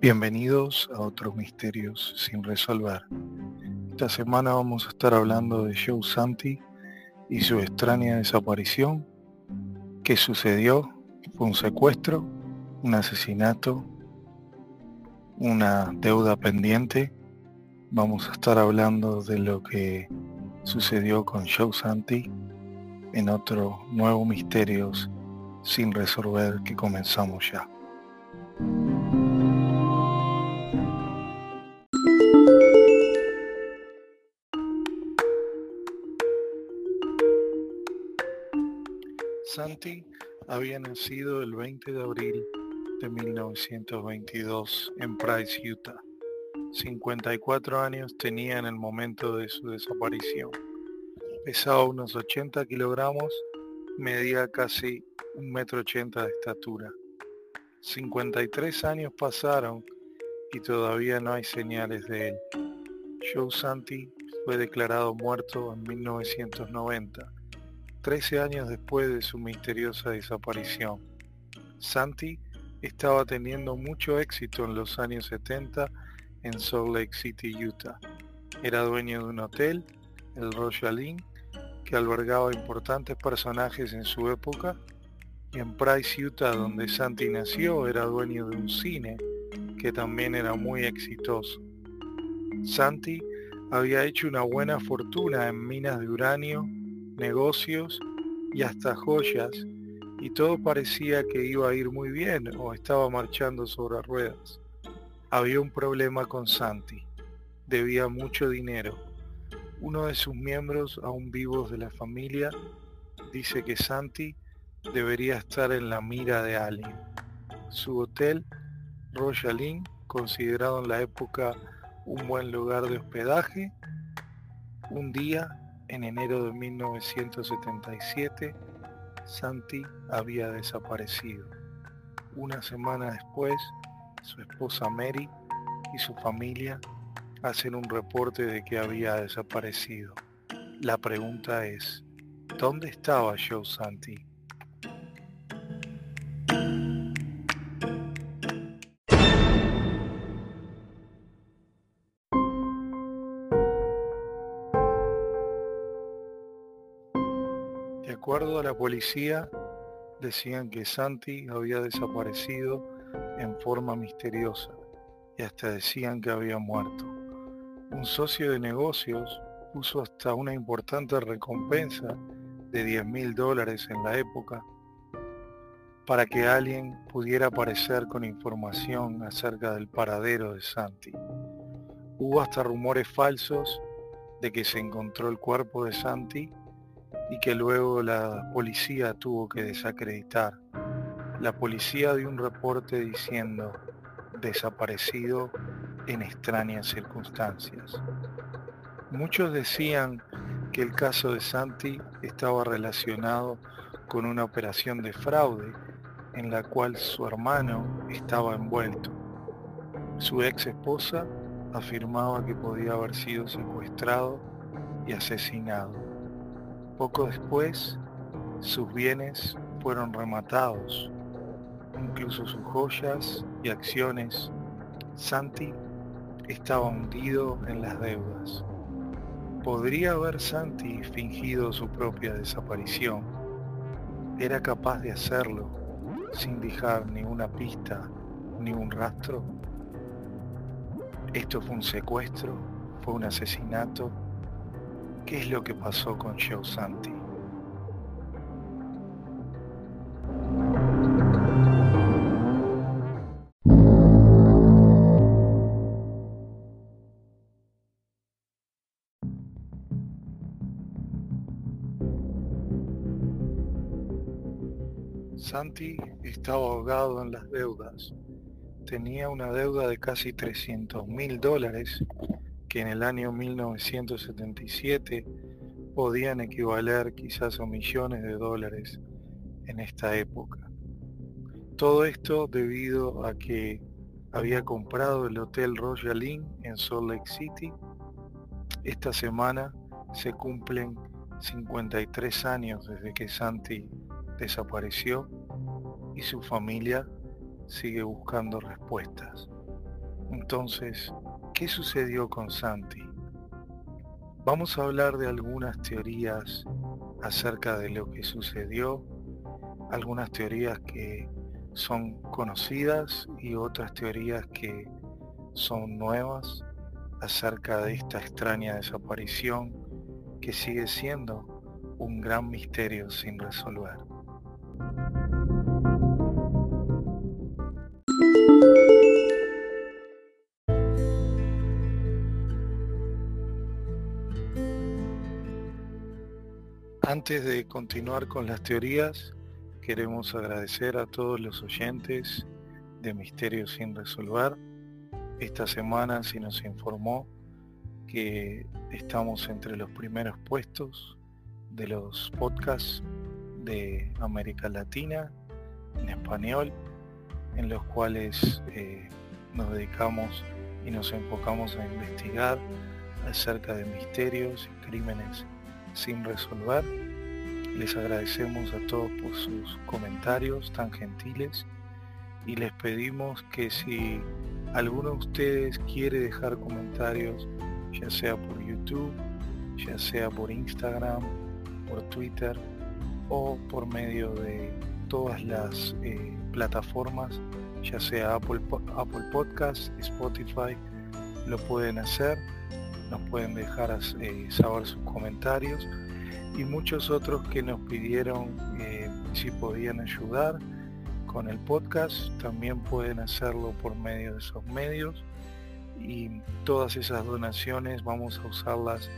Bienvenidos a otros misterios sin resolver. Esta semana vamos a estar hablando de Joe Santi y su extraña desaparición. ¿Qué sucedió? ¿Fue un secuestro? ¿Un asesinato? ¿Una deuda pendiente? Vamos a estar hablando de lo que sucedió con Joe Santi en otro nuevo misterios sin resolver que comenzamos ya. Santi había nacido el 20 de abril de 1922 en Price, Utah. 54 años tenía en el momento de su desaparición. Pesaba unos 80 kilogramos, medía casi un metro ochenta de estatura. 53 años pasaron y todavía no hay señales de él. Joe Santi fue declarado muerto en 1990 13 años después de su misteriosa desaparición. Santi estaba teniendo mucho éxito en los años 70 en Salt Lake City, Utah. Era dueño de un hotel, el Royal Inn, que albergaba importantes personajes en su época, y en Price, Utah, donde Santi nació, era dueño de un cine, que también era muy exitoso. Santi había hecho una buena fortuna en minas de uranio negocios y hasta joyas, y todo parecía que iba a ir muy bien o estaba marchando sobre ruedas. Había un problema con Santi. Debía mucho dinero. Uno de sus miembros, aún vivos de la familia, dice que Santi debería estar en la mira de alguien. Su hotel, Royal Inn, considerado en la época un buen lugar de hospedaje, un día en enero de 1977, Santi había desaparecido. Una semana después, su esposa Mary y su familia hacen un reporte de que había desaparecido. La pregunta es, ¿dónde estaba Joe Santi? Acuerdo a la policía, decían que Santi había desaparecido en forma misteriosa y hasta decían que había muerto. Un socio de negocios puso hasta una importante recompensa de 10 mil dólares en la época para que alguien pudiera aparecer con información acerca del paradero de Santi. Hubo hasta rumores falsos de que se encontró el cuerpo de Santi y que luego la policía tuvo que desacreditar. La policía dio un reporte diciendo desaparecido en extrañas circunstancias. Muchos decían que el caso de Santi estaba relacionado con una operación de fraude en la cual su hermano estaba envuelto. Su ex esposa afirmaba que podía haber sido secuestrado y asesinado. Poco después, sus bienes fueron rematados, incluso sus joyas y acciones. Santi estaba hundido en las deudas. ¿Podría haber Santi fingido su propia desaparición? ¿Era capaz de hacerlo sin dejar ni una pista ni un rastro? ¿Esto fue un secuestro? ¿Fue un asesinato? ¿Qué es lo que pasó con Joe Santi? Santi estaba ahogado en las deudas. Tenía una deuda de casi 300 mil dólares que en el año 1977 podían equivaler quizás a millones de dólares en esta época. Todo esto debido a que había comprado el Hotel Royal Inn en Salt Lake City. Esta semana se cumplen 53 años desde que Santi desapareció y su familia sigue buscando respuestas. Entonces, ¿qué sucedió con Santi? Vamos a hablar de algunas teorías acerca de lo que sucedió, algunas teorías que son conocidas y otras teorías que son nuevas acerca de esta extraña desaparición que sigue siendo un gran misterio sin resolver. Antes de continuar con las teorías, queremos agradecer a todos los oyentes de Misterios sin Resolver. Esta semana se nos informó que estamos entre los primeros puestos de los podcasts de América Latina en español, en los cuales eh, nos dedicamos y nos enfocamos a investigar acerca de misterios y crímenes sin resolver. Les agradecemos a todos por sus comentarios tan gentiles y les pedimos que si alguno de ustedes quiere dejar comentarios, ya sea por YouTube, ya sea por Instagram, por Twitter o por medio de todas las eh, plataformas, ya sea Apple, Apple Podcast, Spotify, lo pueden hacer nos pueden dejar eh, saber sus comentarios y muchos otros que nos pidieron eh, si podían ayudar con el podcast, también pueden hacerlo por medio de esos medios y todas esas donaciones vamos a usarlas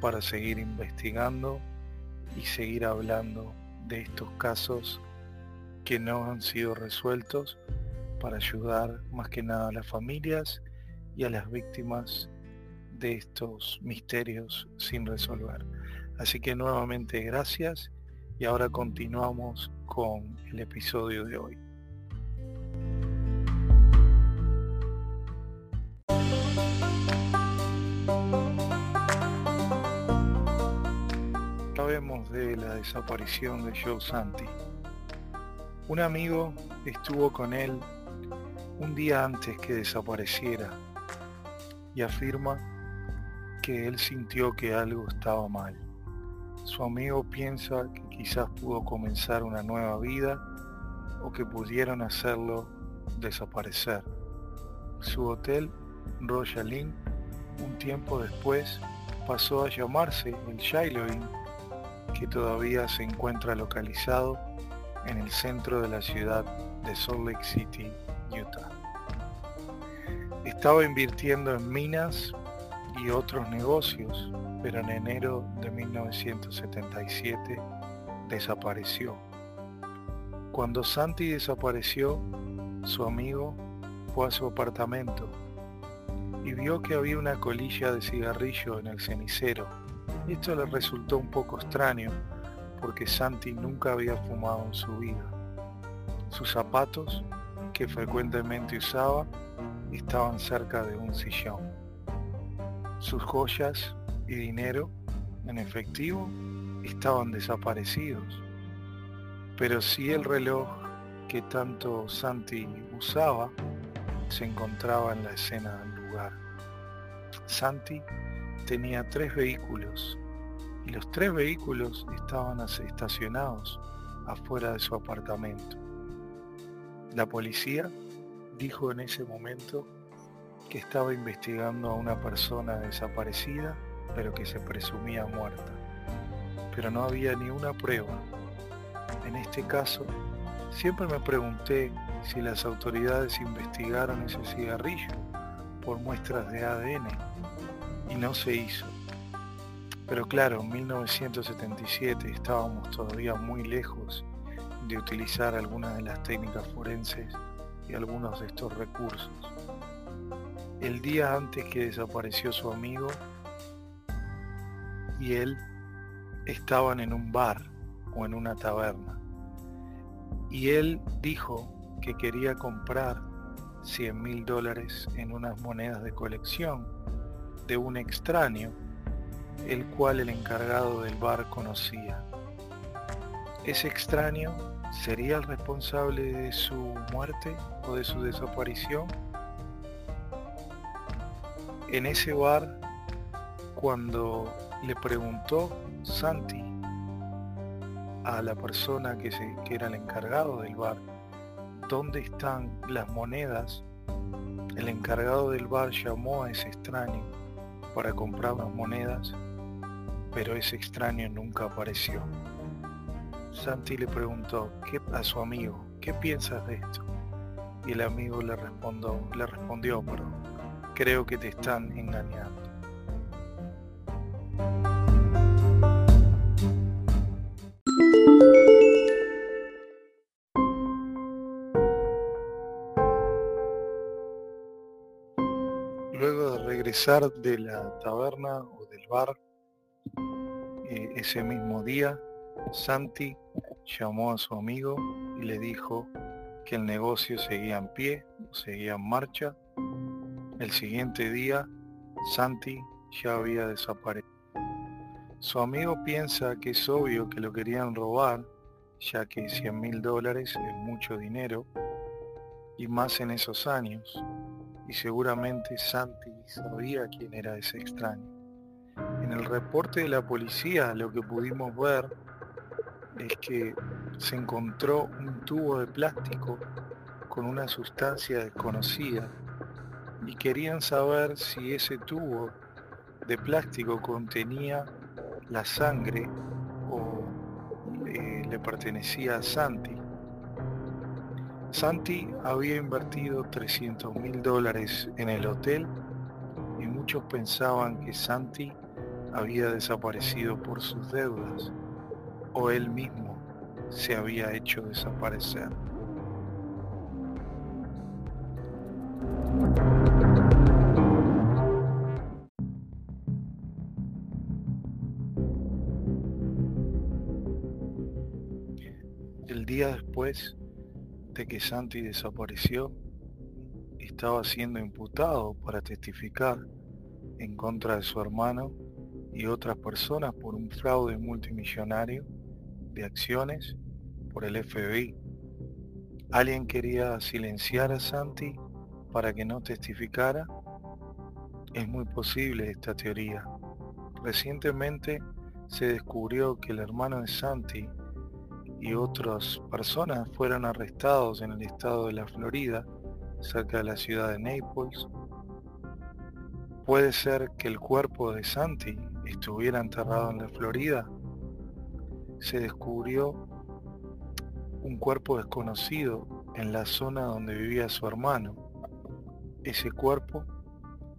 para seguir investigando y seguir hablando de estos casos que no han sido resueltos para ayudar más que nada a las familias y a las víctimas de estos misterios sin resolver. Así que nuevamente gracias y ahora continuamos con el episodio de hoy. Sabemos de la desaparición de Joe Santi. Un amigo estuvo con él un día antes que desapareciera y afirma él sintió que algo estaba mal. Su amigo piensa que quizás pudo comenzar una nueva vida o que pudieron hacerlo desaparecer. Su hotel, Royal Inn, un tiempo después pasó a llamarse el Shiloh Inn, que todavía se encuentra localizado en el centro de la ciudad de Salt Lake City, Utah. Estaba invirtiendo en minas y otros negocios, pero en enero de 1977 desapareció. Cuando Santi desapareció, su amigo fue a su apartamento y vio que había una colilla de cigarrillo en el cenicero. Esto le resultó un poco extraño porque Santi nunca había fumado en su vida. Sus zapatos, que frecuentemente usaba, estaban cerca de un sillón. Sus joyas y dinero en efectivo estaban desaparecidos. Pero sí el reloj que tanto Santi usaba se encontraba en la escena del lugar. Santi tenía tres vehículos y los tres vehículos estaban estacionados afuera de su apartamento. La policía dijo en ese momento que estaba investigando a una persona desaparecida, pero que se presumía muerta. Pero no había ni una prueba. En este caso, siempre me pregunté si las autoridades investigaron ese cigarrillo por muestras de ADN y no se hizo. Pero claro, en 1977 estábamos todavía muy lejos de utilizar algunas de las técnicas forenses y algunos de estos recursos el día antes que desapareció su amigo y él estaban en un bar o en una taberna. Y él dijo que quería comprar 100 mil dólares en unas monedas de colección de un extraño, el cual el encargado del bar conocía. Ese extraño sería el responsable de su muerte o de su desaparición en ese bar, cuando le preguntó Santi a la persona que, se, era el encargado del bar, ¿dónde están las monedas? El encargado del bar llamó a ese extraño para comprar las monedas, pero ese extraño nunca apareció. Santi le preguntó ¿qué, a su amigo, ¿qué piensas de esto? Y el amigo le, respondió, le respondió, creo que te están engañando. Luego de regresar de la taberna o del bar eh, ese mismo día, Santi llamó a su amigo y le dijo que el negocio seguía en pie, seguía en marcha. El siguiente día, Santi ya había desaparecido. Su amigo piensa que es obvio que lo querían robar, ya que 100 mil dólares es mucho dinero, y más en esos años y seguramente Santi sabía quién era ese extraño. En el reporte de la policía lo que pudimos ver es que se encontró un tubo de plástico con una sustancia desconocida y querían saber si ese tubo de plástico contenía la sangre o eh, le pertenecía a Santi. Santi había invertido 300 mil dólares en el hotel y muchos pensaban que Santi había desaparecido por sus deudas o él mismo se había hecho desaparecer. El día después, que Santi desapareció, estaba siendo imputado para testificar en contra de su hermano y otras personas por un fraude multimillonario de acciones por el FBI. ¿Alguien quería silenciar a Santi para que no testificara? Es muy posible esta teoría. Recientemente se descubrió que el hermano de Santi y otras personas fueron arrestados en el estado de la Florida, cerca de la ciudad de Naples. Puede ser que el cuerpo de Santi estuviera enterrado en la Florida. Se descubrió un cuerpo desconocido en la zona donde vivía su hermano. Ese cuerpo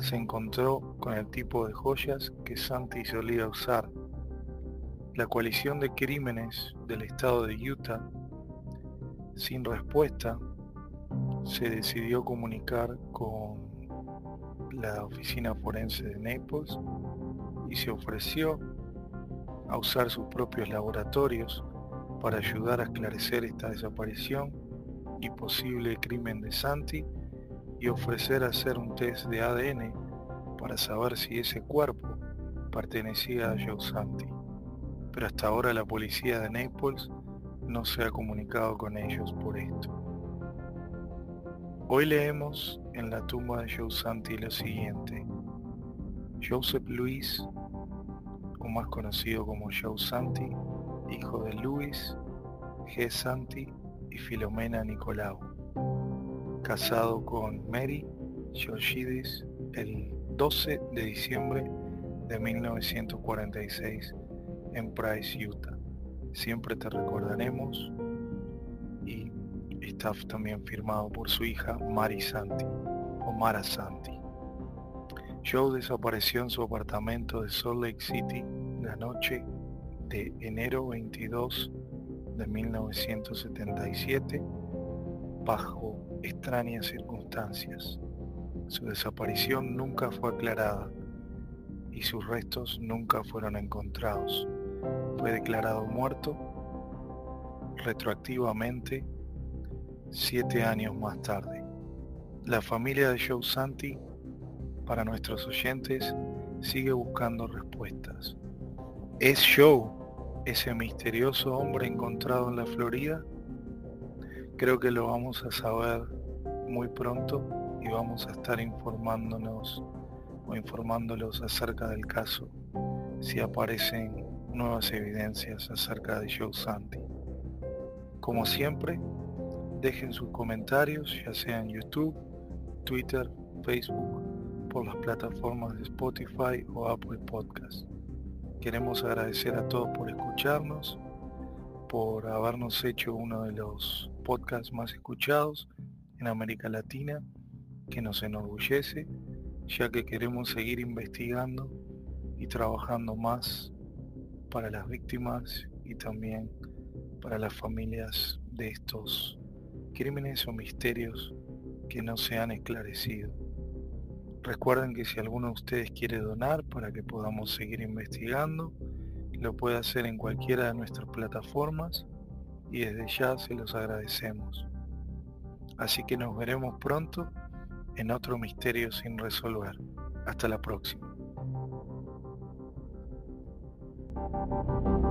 se encontró con el tipo de joyas que Santi solía usar la coalición de crímenes del estado de Utah, sin respuesta, se decidió comunicar con la oficina forense de Naples y se ofreció a usar sus propios laboratorios para ayudar a esclarecer esta desaparición y posible crimen de Santi y ofrecer hacer un test de ADN para saber si ese cuerpo pertenecía a Joe Santi pero hasta ahora la policía de Naples no se ha comunicado con ellos por esto. Hoy leemos en la tumba de Joe Santi lo siguiente. Joseph Luis, o más conocido como Joe Santi, hijo de Luis G. Santi y Filomena Nicolau, casado con Mary Georgidis el 12 de diciembre de 1946 en Price, Utah. Siempre te recordaremos y está también firmado por su hija Mari Santi o Mara Santi. Joe desapareció en su apartamento de Salt Lake City la noche de enero 22 de 1977 bajo extrañas circunstancias. Su desaparición nunca fue aclarada y sus restos nunca fueron encontrados fue declarado muerto retroactivamente siete años más tarde. La familia de Joe Santi, para nuestros oyentes, sigue buscando respuestas. ¿Es Joe ese misterioso hombre encontrado en la Florida? Creo que lo vamos a saber muy pronto y vamos a estar informándonos o informándolos acerca del caso si aparecen nuevas evidencias acerca de Joe Santi. Como siempre, dejen sus comentarios ya sea en YouTube, Twitter, Facebook, por las plataformas de Spotify o Apple Podcast. Queremos agradecer a todos por escucharnos, por habernos hecho uno de los podcasts más escuchados en América Latina, que nos enorgullece, ya que queremos seguir investigando y trabajando más para las víctimas y también para las familias de estos crímenes o misterios que no se han esclarecido. Recuerden que si alguno de ustedes quiere donar para que podamos seguir investigando, lo puede hacer en cualquiera de nuestras plataformas y desde ya se los agradecemos. Así que nos veremos pronto en otro misterio sin resolver. Hasta la próxima. Thank you.